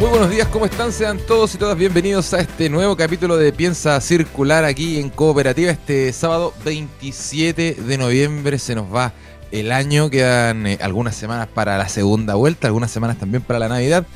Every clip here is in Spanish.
Muy buenos días, ¿cómo están? Sean todos y todas bienvenidos a este nuevo capítulo de Piensa Circular aquí en Cooperativa. Este sábado 27 de noviembre se nos va el año, quedan eh, algunas semanas para la segunda vuelta, algunas semanas también para la Navidad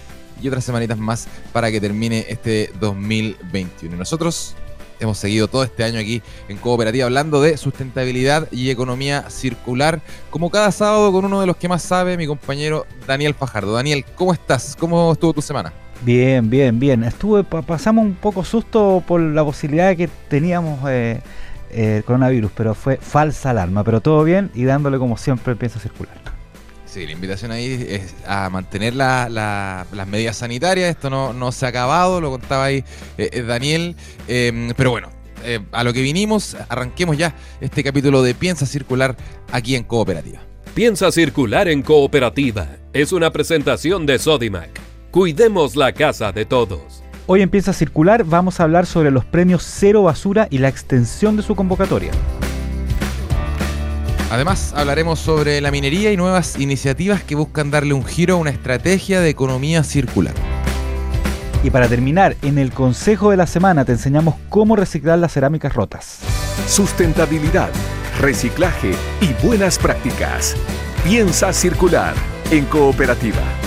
y otras semanitas más para que termine este 2021. Nosotros hemos seguido todo este año aquí en Cooperativa hablando de sustentabilidad y economía circular, como cada sábado con uno de los que más sabe, mi compañero Daniel Fajardo. Daniel, ¿cómo estás? ¿Cómo estuvo tu semana? Bien, bien, bien. Estuve, pasamos un poco susto por la posibilidad que teníamos eh, eh, coronavirus, pero fue falsa alarma, pero todo bien y dándole como siempre pienso circular. Sí, la invitación ahí es a mantener las medidas sanitarias. Esto no, se ha acabado, lo contaba ahí eh, eh, Daniel. Em, pero bueno, eh, a lo que vinimos, arranquemos ya este capítulo de Piensa Circular aquí en Cooperativa. Piensa Circular en Cooperativa es una presentación de Sodimac. Cuidemos la casa de todos. Hoy en Piensa Circular vamos a hablar sobre los premios Cero Basura y la extensión de su convocatoria. Además, hablaremos sobre la minería y nuevas iniciativas que buscan darle un giro a una estrategia de economía circular. Y para terminar, en el Consejo de la Semana te enseñamos cómo reciclar las cerámicas rotas. Sustentabilidad, reciclaje y buenas prácticas. Piensa circular en cooperativa.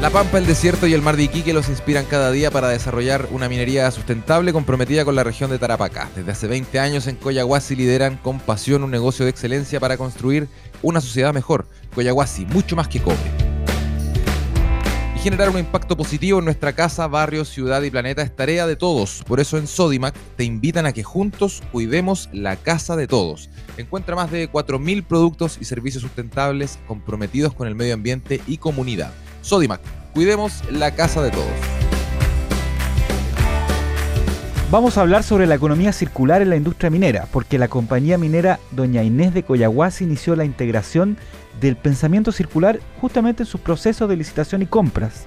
La Pampa, el desierto y el mar de Iquique los inspiran cada día para desarrollar una minería sustentable comprometida con la región de Tarapacá. Desde hace 20 años en Coyahuasi lideran con pasión un negocio de excelencia para construir una sociedad mejor. Coyahuasi, mucho más que cobre. Y generar un impacto positivo en nuestra casa, barrio, ciudad y planeta es tarea de todos. Por eso en Sodimac te invitan a que juntos cuidemos la casa de todos. Encuentra más de 4.000 productos y servicios sustentables comprometidos con el medio ambiente y comunidad. Sodimac, cuidemos la casa de todos. Vamos a hablar sobre la economía circular en la industria minera, porque la compañía minera Doña Inés de Coyahuasi inició la integración del pensamiento circular justamente en sus procesos de licitación y compras.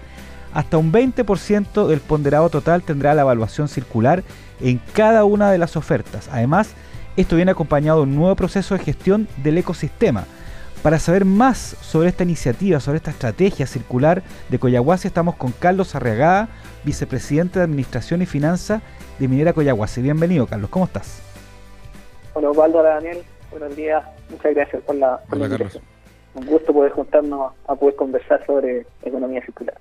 Hasta un 20% del ponderado total tendrá la evaluación circular en cada una de las ofertas. Además, esto viene acompañado de un nuevo proceso de gestión del ecosistema, para saber más sobre esta iniciativa, sobre esta estrategia circular de Coyahuasi, estamos con Carlos Arriagada, vicepresidente de Administración y Finanzas de Minera Coyahuasi. Bienvenido, Carlos, ¿cómo estás? Hola, Osvaldo, Daniel, buenos días, muchas gracias por la, por Un gusto poder juntarnos a poder conversar sobre economía circular.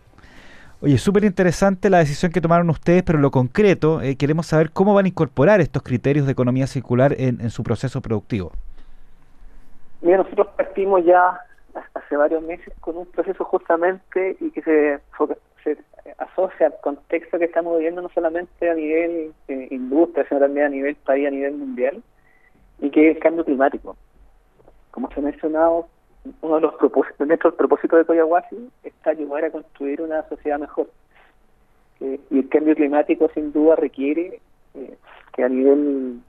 Oye, súper interesante la decisión que tomaron ustedes, pero lo concreto, eh, queremos saber cómo van a incorporar estos criterios de economía circular en su proceso productivo. Mira, nosotros partimos ya hace varios meses con un proceso justamente y que se, asocia al contexto que estamos viviendo no solamente a nivel eh, industria, sino también a nivel país, a nivel mundial, y que es el cambio climático. Como se ha mencionado, uno de los propósitos, nuestros propósitos de Coyahuasi está ayudar a construir una sociedad mejor. Eh, y el cambio climático sin duda requiere eh, que a nivel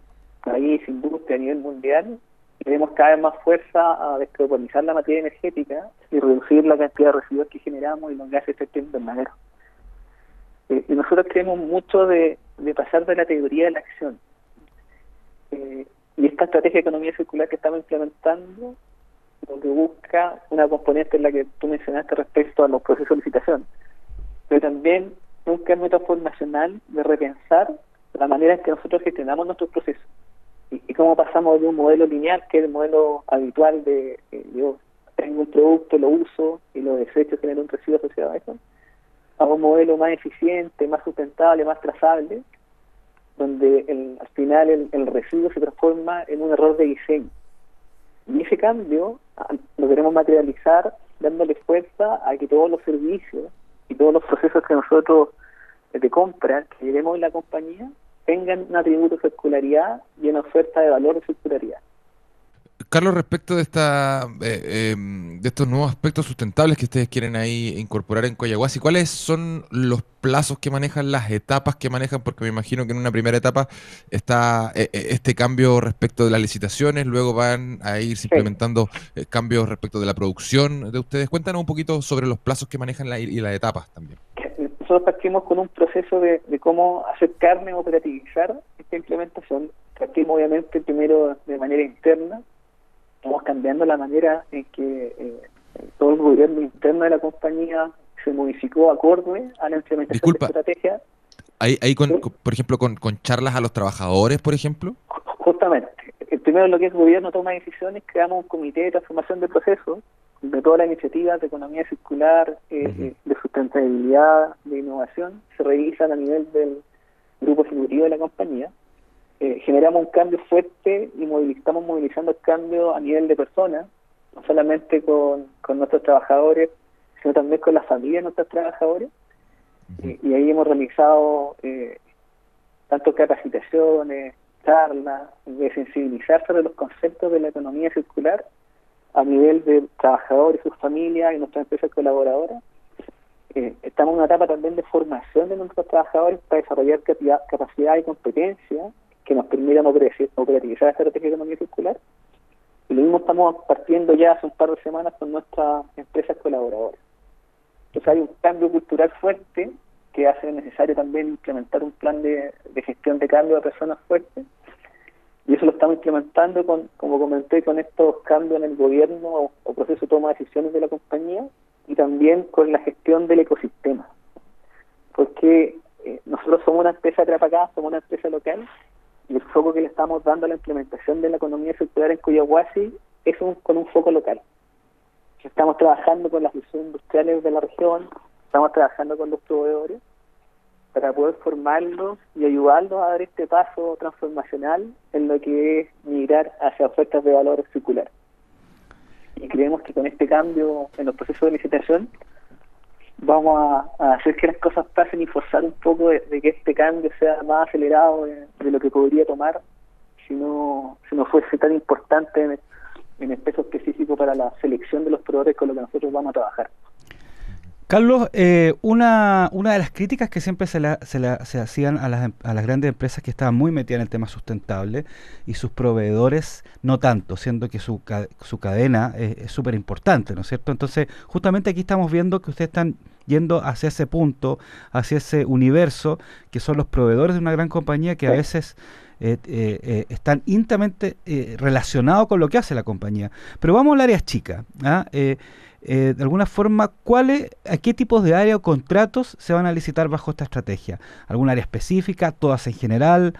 país, industria, a nivel mundial, le demos cada vez más fuerza a descarbonizar la materia energética y reducir la cantidad de residuos que generamos y los gases de efecto invernadero. Eh, y nosotros creemos mucho de, pasar de la teoría a la acción. Eh, y esta estrategia de economía circular que estamos implementando lo que busca una componente en la que tú mencionaste respecto a los procesos de licitación, pero también un cambio transformacional de repensar la manera en que nosotros gestionamos nuestros procesos y, cómo pasamos de un modelo lineal, que es el modelo habitual de yo tengo un producto, lo uso y lo desecho, genero un residuo asociado a eso, a un modelo más eficiente, más sustentable, más trazable, donde el, al final el, residuo se transforma en un error de diseño. Y ese cambio lo queremos materializar dándole fuerza a que todos los servicios y todos los procesos que nosotros de compra que llevemos en la compañía tengan un atributo de circularidad y una oferta de valor de circularidad. Carlos, respecto de esta eh, em, de estos nuevos aspectos sustentables que ustedes quieren ahí incorporar en Coyahuasi, ¿cuáles son los plazos que manejan, las etapas que manejan? Porque me imagino que en una primera etapa está eh, eh, este cambio respecto de las licitaciones, luego van a ir implementando cambios respecto de la producción de ustedes. Cuéntanos un poquito sobre los plazos que manejan y las etapas también. Nosotros partimos con un proceso de, de cómo hacer carne, operativizar esta implementación. Partimos obviamente primero de manera interna, estamos cambiando la manera en que eh, todo el gobierno interno de la compañía se modificó acorde a la implementación de la estrategia. Ahí, ahí con, por ejemplo, con, charlas a los trabajadores, por ejemplo. Justamente. El primero lo que es gobierno toma decisiones, creamos un comité de transformación del proceso de todas las iniciativas de economía circular, eh, eh, de sustentabilidad, de innovación, se revisan a nivel del grupo ejecutivo de la compañía eh, generamos un cambio fuerte y estamos movilizando el cambio a nivel de personas, no solamente con, nuestros trabajadores, sino también con las familias de nuestros trabajadores. y, ahí hemos realizado eh, tanto capacitaciones, charlas, de sensibilizar sobre los conceptos de la economía circular a nivel de trabajadores, sus familias y nuestras empresas colaboradoras. Eh, estamos en una etapa también de formación de nuestros trabajadores para desarrollar capacidad y competencia que nos permitan operativizar esta estrategia de economía circular. Y lo mismo estamos partiendo ya hace un par de semanas con nuestras empresas colaboradoras. Entonces hay un cambio cultural fuerte que hace necesario también implementar un plan de, gestión de cambio de personas fuertes. Y eso lo estamos implementando, con, como comenté, con estos cambios en el gobierno o, proceso de toma de decisiones de la compañía y también con la gestión del ecosistema. Porque eh, nosotros somos una empresa atrapada, somos una empresa local y el foco que le estamos dando a la implementación de la economía circular en Coyahuasi es con un foco local. Estamos trabajando con las industriales de la región, estamos trabajando con los proveedores para poder formarlos y ayudarlos a dar este paso transformacional en lo que es migrar hacia ofertas de valor circular. Y creemos que con este cambio en los procesos de licitación vamos a, hacer que las cosas pasen y forzar un poco de, que este cambio sea más acelerado de, lo que podría tomar si no, si no fuese tan importante en, en el peso específico para la selección de los proveedores con los que nosotros vamos a trabajar. Carlos, eh, una, una de las críticas que siempre se, se, hacían a las, a las, grandes empresas que estaban muy metidas en el tema sustentable y sus proveedores no tanto, siendo que su, su cadena es súper importante, ¿no es cierto? Entonces, justamente aquí estamos viendo que ustedes están yendo hacia ese punto, hacia ese universo, que son los proveedores de una gran compañía que a veces... Eh, eh, están íntimamente relacionados con lo que hace la compañía. Pero vamos al área chica. ¿ah? Eh, de alguna forma, ¿cuáles, a qué tipos de área o contratos se van a licitar bajo esta estrategia? ¿Alguna área específica? ¿Todas en general?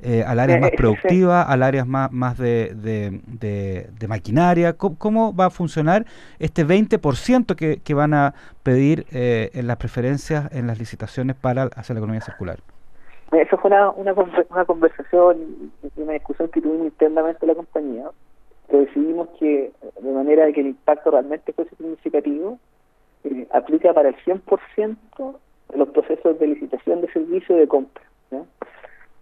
Eh, ¿Al área más productiva? ¿Al área más, más de, de, maquinaria? ¿Cómo, va a funcionar este 20% que, que van a pedir eh, en las preferencias, en las licitaciones para hacer la economía circular? Eso fue una, una, una conversación y una discusión que tuvimos internamente en la compañía decidimos que, de manera de que el impacto realmente fuese significativo, eh, aplica para el 100% de los procesos de licitación de servicio de compra.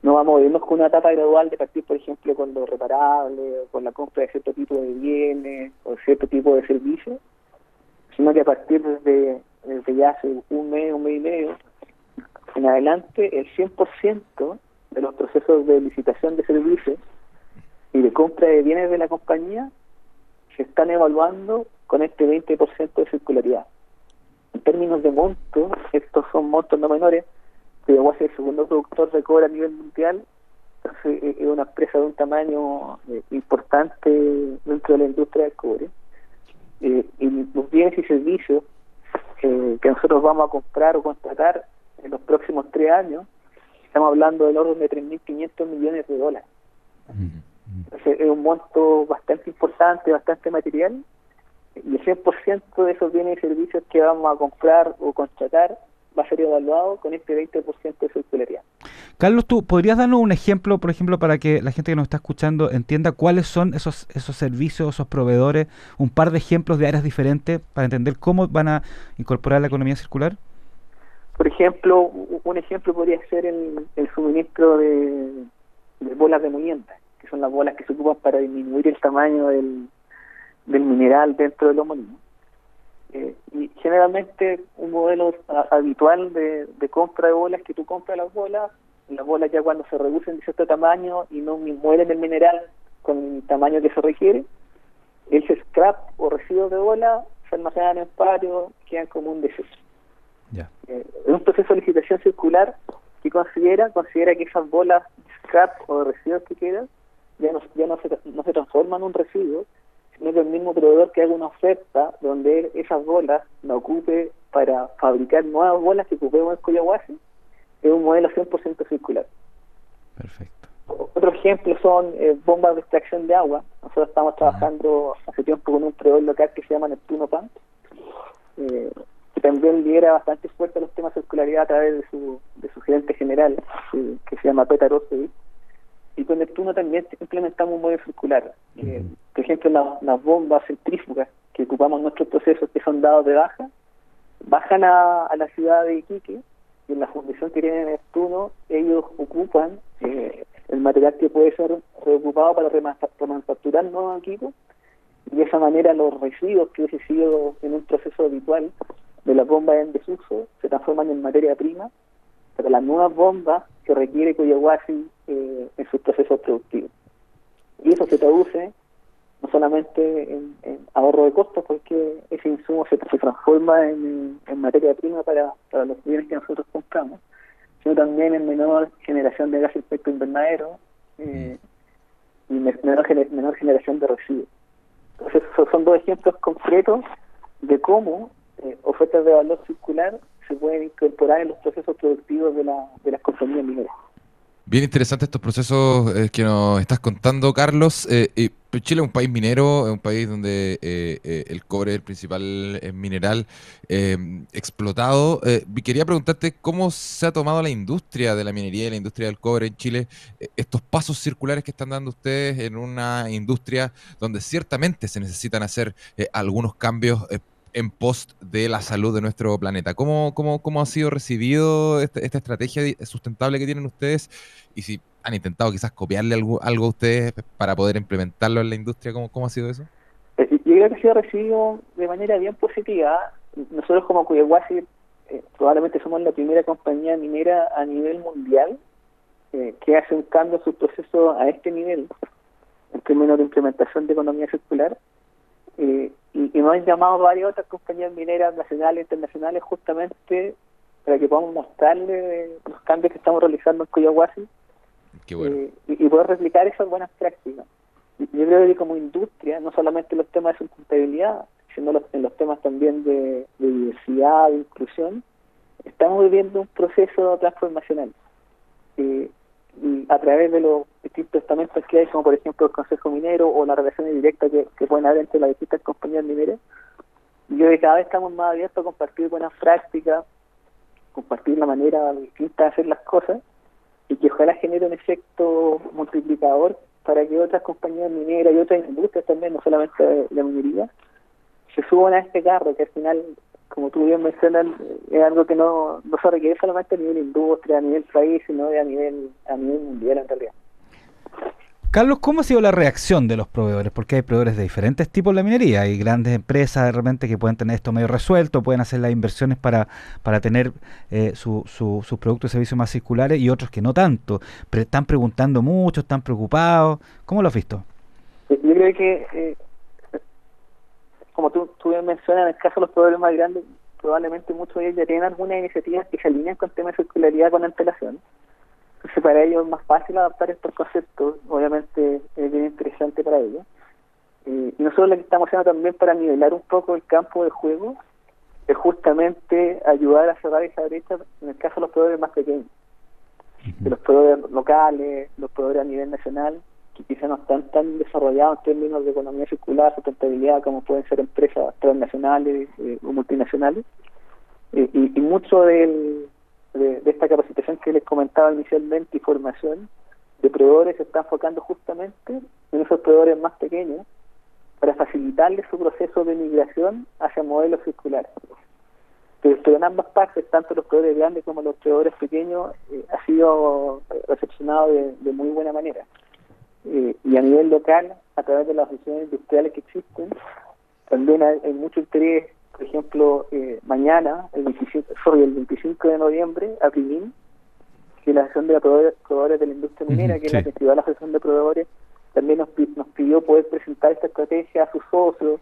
No vamos a irnos con una etapa gradual de partir, por ejemplo, con lo reparable, o con la compra de cierto tipo de bienes o cierto tipo de servicios, sino que a partir de, desde ya hace un mes, un mes y medio, en adelante, el 100% de los procesos de licitación de servicios y de compra de bienes de la compañía se están evaluando con este 20% de circularidad. En términos de monto, estos son montos no menores, pero es el segundo productor de cobre a nivel mundial, entonces eh, es una empresa de un tamaño eh, importante dentro de la industria del cobre. Eh, y los bienes y servicios que nosotros vamos a comprar o contratar en los próximos tres años, estamos hablando del orden de 3.500 millones de dólares es un monto bastante importante, bastante material, y el 100% de esos bienes y servicios que vamos a comprar o contratar va a ser evaluado con este 20% de circularidad. Carlos, ¿tú podrías darnos un ejemplo, por ejemplo, para que la gente que nos está escuchando entienda cuáles son esos, esos servicios, esos proveedores, un par de ejemplos de áreas diferentes para entender cómo van a incorporar la economía circular? Por ejemplo, un ejemplo podría ser el, el suministro de, de bolas de molienda que son las bolas que se ocupan para disminuir el tamaño del, del mineral dentro del homónimo. Eh, y generalmente un modelo habitual de, compra de bolas que tú compras las bolas, las bolas ya cuando se reducen de cierto tamaño y no mueren el mineral con el tamaño que se requiere, el scrap o residuos de bola se almacenan en patio, quedan como un desecho. Eh, es un proceso de licitación circular que considera considera que esas bolas scrap o residuos que quedan ya no, ya no, se, no se transforman en un residuo, sino que el mismo proveedor que haga una oferta donde esas bolas la ocupe para fabricar nuevas bolas que ocupemos en Coyahuasi, es un modelo 100% circular. Perfecto. Otro ejemplo son eh, bombas de extracción de agua. Nosotros estamos trabajando hace tiempo con un proveedor local que se llama Neptuno Pump, eh, que también lidera bastante fuerte los temas de circularidad a través de su, de su gerente general, que se llama Petar Osevic también implementamos un modelo circular. Eh, por ejemplo, las bombas centrífugas que ocupamos en nuestros procesos que son dados de baja, bajan a, la ciudad de Iquique y en la fundición que tienen Neptuno, ellos ocupan eh, el material que puede ser reocupado para remanufacturar nuevos equipos y de esa manera los residuos que hubiese sido en un proceso habitual de las bombas en desuso se transforman en materia prima para las nuevas bombas que requiere Coyahuasi eh, en sus procesos productivos. Y eso se traduce no solamente en, ahorro de costos, porque ese insumo se, transforma en, materia prima para, los bienes que nosotros compramos, sino también en menor generación de gas efecto invernadero eh, y menor, menor generación de residuos. Entonces, esos son dos ejemplos concretos de cómo eh, ofertas de valor circular se pueden incorporar en los procesos productivos de, la, de las compañías mineras. Bien interesante estos procesos eh, que nos estás contando, Carlos. Eh, Chile es un país minero, es un país donde eh, el cobre es el principal mineral explotado. quería preguntarte cómo se ha tomado la industria de la minería y la industria del cobre en Chile, estos pasos circulares que están dando ustedes en una industria donde ciertamente se necesitan hacer algunos cambios en post de la salud de nuestro planeta. ¿Cómo, cómo, cómo ha sido recibido este, esta, estrategia sustentable que tienen ustedes? Y si han intentado quizás copiarle algo, algo a ustedes para poder implementarlo en la industria, ¿cómo, cómo ha sido eso? Eh, yo creo que ha sido recibido de manera bien positiva. Nosotros como Cuyahuasi eh, probablemente somos la primera compañía minera a nivel mundial eh, que hace un cambio en su proceso a este nivel, en términos de implementación de economía circular. Eh, y, nos han llamado varias otras compañías mineras nacionales e internacionales justamente para que podamos mostrarle los cambios que estamos realizando en Coyahuasi eh, y, poder replicar esas buenas prácticas. Yo creo que como industria, no solamente los temas de sustentabilidad, sino en los temas también de, diversidad, de inclusión, estamos viviendo un proceso transformacional. Eh, y a través de los distintos estamentos que hay, como por ejemplo el Consejo Minero o las relaciones directas que, pueden haber entre las distintas compañías mineras, yo que cada vez estamos más abiertos a compartir buenas prácticas, compartir la manera distinta de hacer las cosas y que ojalá genere un efecto multiplicador para que otras compañías mineras y otras industrias también, no solamente la minería, se suban a este carro que al final como tú bien mencionas, es algo que no, no se requiere solamente a nivel industria, a nivel país, sino a nivel, a nivel mundial en realidad. Carlos, ¿cómo ha sido la reacción de los proveedores? Porque hay proveedores de diferentes tipos de la minería. Hay grandes empresas de repente que pueden tener esto medio resuelto, pueden hacer las inversiones para, para tener eh, su, sus productos y servicios más circulares y otros que no tanto. Pero están preguntando mucho, están preocupados. ¿Cómo lo has visto? Yo creo que eh, como tú, tú bien mencionas, en el caso de los proveedores más grandes, probablemente muchos de ellos ya tienen algunas iniciativas que se alinean con temas de circularidad con antelación. Entonces, para ellos es más fácil adaptar estos conceptos, obviamente es bien interesante para ellos. Eh, y nosotros lo que estamos haciendo también para nivelar un poco el campo de juego es justamente ayudar a cerrar esa brecha en el caso de los proveedores más pequeños, de los proveedores locales, los proveedores a nivel nacional, que quizás no están tan desarrollados en términos de economía circular, sustentabilidad, como pueden ser empresas transnacionales eh, o multinacionales. Eh, y, mucho de, esta capacitación que les comentaba inicialmente y formación de proveedores se está enfocando justamente en esos proveedores más pequeños para facilitarles su proceso de migración hacia modelos circulares. Pero, en ambas partes, tanto los proveedores grandes como los proveedores pequeños, eh, ha sido recepcionado de muy buena manera. Eh, y a nivel local, a través de las oficinas industriales que existen, también hay, mucho interés, por ejemplo, eh, mañana, el 25, el 25 de noviembre, a Primín, que la Asociación de Proveedores, de la Industria Minera, que es la principal asociación de proveedores, también nos, nos pidió poder presentar esta estrategia a sus socios.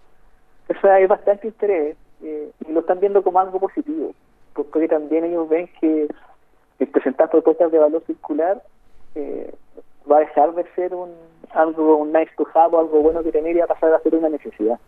Eso hay bastante interés eh, y lo están viendo como algo positivo, porque también ellos ven que el presentar propuestas de valor circular eh, va a dejar de ser un algo un nice to have, algo bueno que tener y a pasar a ser una necesidad.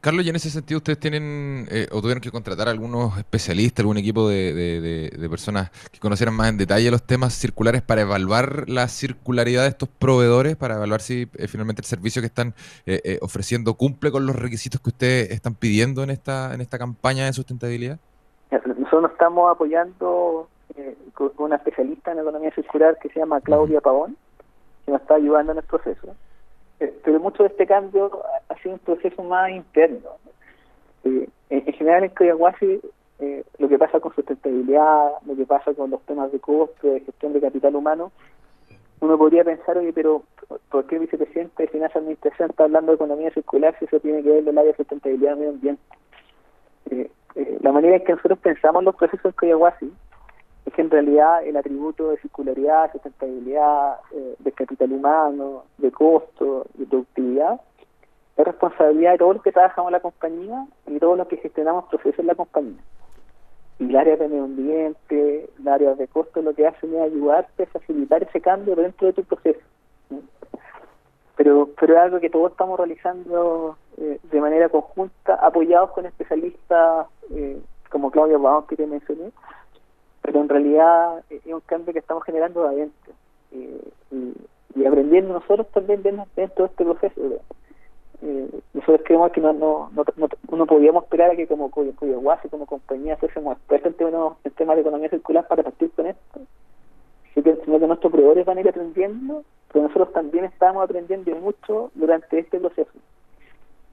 Carlos, y en ese sentido ustedes tienen eh, o tuvieron que contratar a algunos especialistas, algún equipo de, personas que conocieran más en detalle los temas circulares para evaluar la circularidad de estos proveedores, para evaluar si eh, finalmente el servicio que están eh, ofreciendo cumple con los requisitos que ustedes están pidiendo en esta, en esta campaña de sustentabilidad. Nosotros estamos apoyando con una especialista en economía circular que se llama Claudia Pavón, que nos está ayudando en el proceso eh, pero mucho de este cambio ha sido un proceso más interno. Eh, en, general en Coyahuasi eh, lo que pasa con sustentabilidad, lo que pasa con los temas de costo, de gestión de capital humano, uno podría pensar, oye, pero ¿por qué el vicepresidente de Finanzas Administración está hablando de economía circular si eso tiene que ver con el área de sustentabilidad medio ambiente? Eh, la manera en que nosotros pensamos los procesos en Coyahuasi es que en realidad el atributo de circularidad, sustentabilidad, eh, de capital humano, de costo, de productividad, es responsabilidad de todos los que trabajamos en la compañía y todos los que gestionamos procesos en la compañía. Y el área de medio ambiente, el área de costo, lo que hacen es ayudarte a facilitar ese cambio dentro de tu proceso. Pero, pero es algo que todos estamos realizando eh, de manera conjunta, apoyados con especialistas eh, como Claudia Baón, que te mencioné, pero en realidad es un cambio que estamos generando de adentro eh, y, aprendiendo nosotros también dentro de este proceso. Eh, nosotros creemos que no, no, no, podíamos esperar a que como Coyahuasi, como compañía, fuésemos expertos en temas, en temas de economía circular para partir con esto, sino que nuestros proveedores van a ir aprendiendo, pero nosotros también estamos aprendiendo mucho durante este proceso.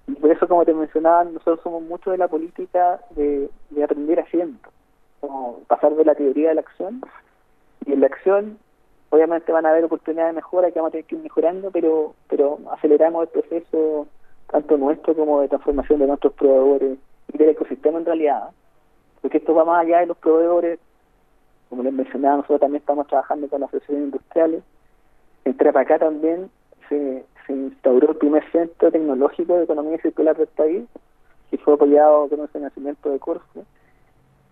Y por eso, como te mencionaba, nosotros somos mucho de la política de, de aprender haciendo pasar de la teoría a la acción. Y en la acción, obviamente van a haber oportunidades de mejora que vamos a tener que ir mejorando, pero, pero aceleramos el proceso tanto nuestro como de transformación de nuestros proveedores y del ecosistema en realidad. Porque esto va más allá de los proveedores. Como les mencionaba, nosotros también estamos trabajando con las asociaciones industriales. En Trapacá también se, se instauró el primer centro tecnológico de economía circular del país, que fue apoyado con el financiamiento de Corfo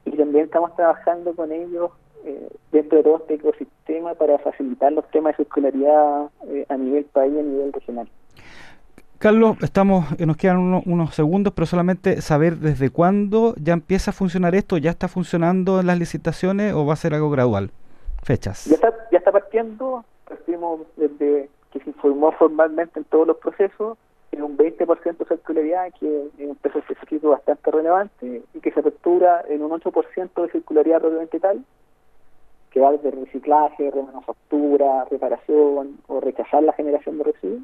y también estamos trabajando con ellos eh, dentro de todo este ecosistema para facilitar los temas de circularidad eh, a nivel país y a nivel regional. Carlos, estamos, eh, nos quedan unos segundos, pero solamente saber desde cuándo ya empieza a funcionar esto, ya está funcionando en las licitaciones o va a ser algo gradual. Fechas. Ya está, ya está partiendo, partimos desde que se informó formalmente en todos los procesos, en un 20% de circularidad, que es un peso específico bastante relevante, y que se apertura en un 8% de circularidad propiamente tal, que va desde reciclaje, remanufactura, reparación o rechazar la generación de residuos.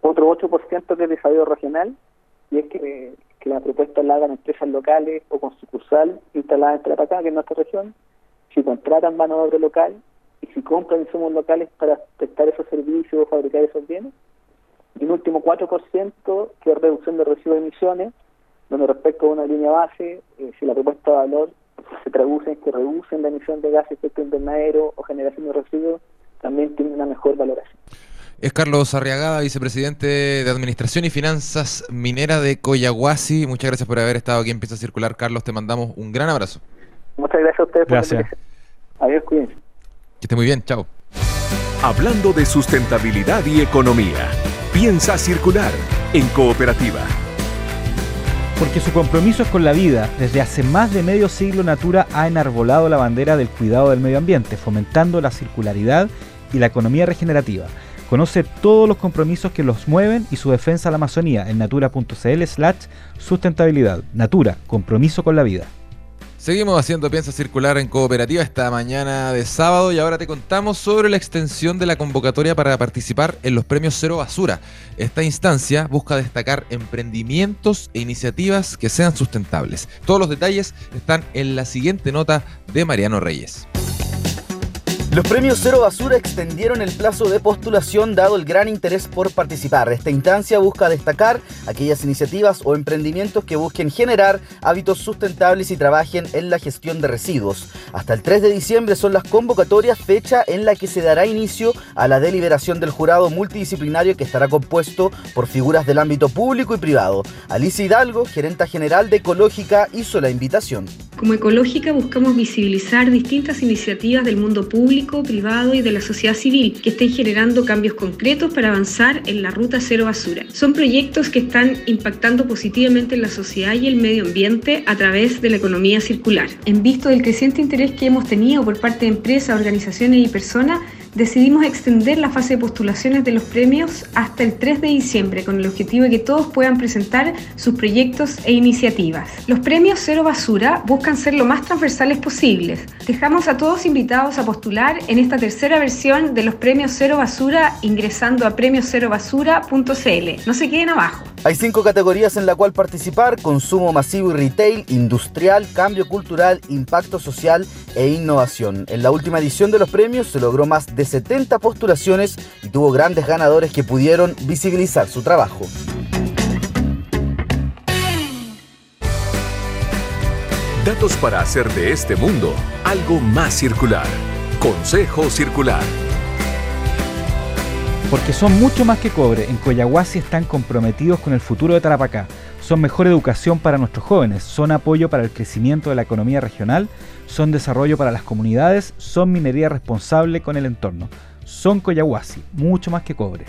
Otro 8% que es desarrollo regional, y es que, la propuesta la hagan empresas locales o con sucursal instalada en Trapacá, que es nuestra región, si contratan mano de obra local y si compran insumos locales para prestar esos servicios o fabricar esos bienes, y un último 4% que es reducción de residuos de emisiones, donde respecto a una línea base, eh, si la propuesta de valor se traduce en que reducen la emisión de gases de efecto invernadero o generación de residuos, también tiene una mejor valoración. Es Carlos Arriagada, vicepresidente de Administración y Finanzas Minera de Coyahuasi. Muchas gracias por haber estado aquí en Pieza Circular. Carlos, te mandamos un gran abrazo. Muchas gracias a ustedes gracias. por Adiós, cuídense. Que esté muy bien, chao. Hablando de sustentabilidad y economía. Piensa circular en cooperativa. Porque su compromiso es con la vida. Desde hace más de medio siglo Natura ha enarbolado la bandera del cuidado del medio ambiente, fomentando la circularidad y la economía regenerativa. Conoce todos los compromisos que los mueven y su defensa a la Amazonía en natura.cl slash sustentabilidad. Natura, compromiso con la vida. Seguimos haciendo Piensa Circular en Cooperativa esta mañana de sábado y ahora te contamos sobre la extensión de la convocatoria para participar en los premios Cero Basura. Esta instancia busca destacar emprendimientos e iniciativas que sean sustentables. Todos los detalles están en la siguiente nota de Mariano Reyes. Los premios Cero Basura extendieron el plazo de postulación dado el gran interés por participar. Esta instancia busca destacar aquellas iniciativas o emprendimientos que busquen generar hábitos sustentables y trabajen en la gestión de residuos. Hasta el 3 de diciembre son las convocatorias, fecha en la que se dará inicio a la deliberación del jurado multidisciplinario que estará compuesto por figuras del ámbito público y privado. Alicia Hidalgo, gerenta general de Ecológica, hizo la invitación. Como Ecológica buscamos visibilizar distintas iniciativas del mundo público, privado y de la sociedad civil que estén generando cambios concretos para avanzar en la ruta cero basura. Son proyectos que están impactando positivamente en la sociedad y el medio ambiente a través de la economía circular. En visto del creciente interés que hemos tenido por parte de empresas, organizaciones y personas, decidimos extender la fase de postulaciones de los premios hasta el 3 de diciembre con el objetivo de que todos puedan presentar sus proyectos e iniciativas. Los premios Cero Basura buscan ser lo más transversales posibles. Dejamos a todos invitados a postular en esta tercera versión de los premios Cero Basura ingresando a premioserobasura.cl. No se queden abajo. Hay cinco categorías en la cual participar, consumo masivo y retail, industrial, cambio cultural, impacto social e innovación. En la última edición de los premios se logró más de 70 postulaciones y tuvo grandes ganadores que pudieron visibilizar su trabajo. Datos para hacer de este mundo algo más circular. Consejo Circular. Porque son mucho más que cobre. En Coyahuasi están comprometidos con el futuro de Tarapacá. Son mejor educación para nuestros jóvenes, son apoyo para el crecimiento de la economía regional, son desarrollo para las comunidades, son minería responsable con el entorno. Son Coyahuasi, mucho más que cobre.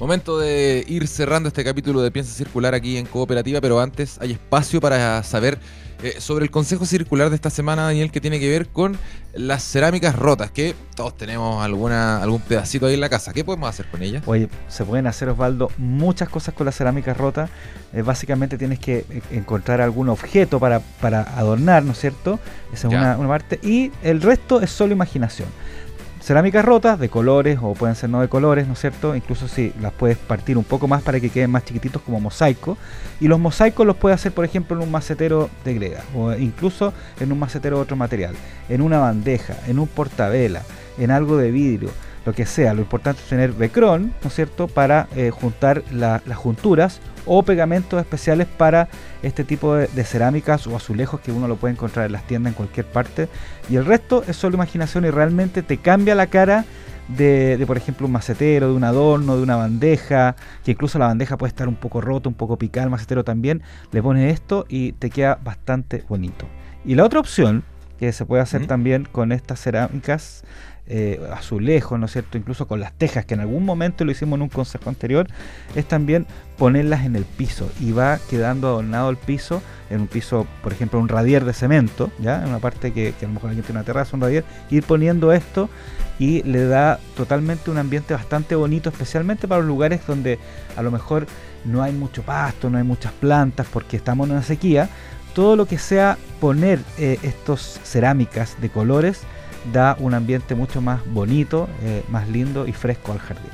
Momento de ir cerrando este capítulo de Piensa Circular aquí en Cooperativa, pero antes hay espacio para saber eh, sobre el consejo circular de esta semana, Daniel, que tiene que ver con las cerámicas rotas, que todos tenemos alguna, algún pedacito ahí en la casa. ¿Qué podemos hacer con ellas? Oye, se pueden hacer, Osvaldo, muchas cosas con las cerámicas rotas. Eh, básicamente tienes que eh, encontrar algún objeto para, para adornar, ¿no es cierto? Esa es una, una parte. Y el resto es solo imaginación cerámicas rotas de colores o pueden ser no de colores, ¿no es cierto? Incluso si las puedes partir un poco más para que queden más chiquititos como mosaico. Y los mosaicos los puedes hacer, por ejemplo, en un macetero de greda o incluso en un macetero de otro material, en una bandeja, en un portavela, en algo de vidrio lo que sea. Lo importante es tener becrón, ¿no es cierto?, para eh, juntar las junturas o pegamentos especiales para este tipo de, cerámicas o azulejos que uno lo puede encontrar en las tiendas en cualquier parte. Y el resto es solo imaginación y realmente te cambia la cara de, por ejemplo, un macetero, de un adorno, de una bandeja, que incluso la bandeja puede estar un poco rota, un poco picada, el macetero también. Le pones esto y te queda bastante bonito. Y la otra opción que se puede hacer también con estas cerámicas eh, azulejos, ¿no es cierto? Incluso con las tejas, que en algún momento lo hicimos en un consejo anterior, es también ponerlas en el piso y va quedando adornado el piso, en un piso, por ejemplo, un radier de cemento, ¿ya? En una parte que, a lo mejor alguien tiene una terraza, un radier, ir poniendo esto y le da totalmente un ambiente bastante bonito, especialmente para los lugares donde a lo mejor no hay mucho pasto, no hay muchas plantas, porque estamos en una sequía. Todo lo que sea poner eh, estos cerámicas de colores, da un ambiente mucho más bonito, eh, más lindo y fresco al jardín.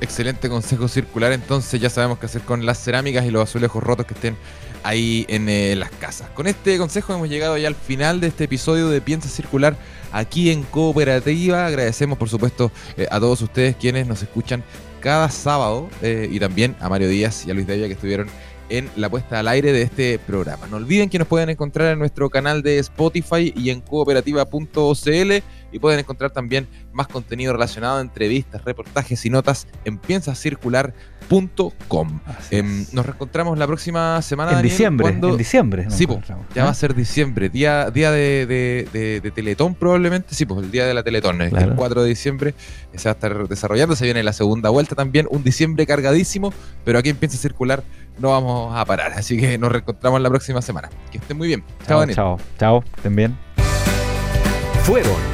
Excelente consejo circular, entonces ya sabemos qué hacer con las cerámicas y los azulejos rotos que estén ahí en eh, las casas. Con este consejo hemos llegado ya al final de este episodio de Piensa Circular aquí en Cooperativa. Agradecemos por supuesto eh, a todos ustedes quienes nos escuchan cada sábado y también a Mario Díaz y a Luis Devia que estuvieron en la puesta al aire de este programa. No olviden que nos pueden encontrar en nuestro canal de Spotify y en cooperativa.cl y pueden encontrar también más contenido relacionado, entrevistas, reportajes y notas en piensacircular.com. Em, nos reencontramos la próxima semana. En diciembre. En diciembre. Sí, ya va a ser diciembre, día, día de, de, Teletón probablemente. Sí, pues el día de la Teletón, el 4 de diciembre se va a estar desarrollando. Se viene la segunda vuelta también, un diciembre cargadísimo, pero aquí en Piensa Circular no vamos a parar. Así que nos reencontramos la próxima semana. Que estén muy bien. Chao, Daniel. Chao, chao, estén bien. Fueron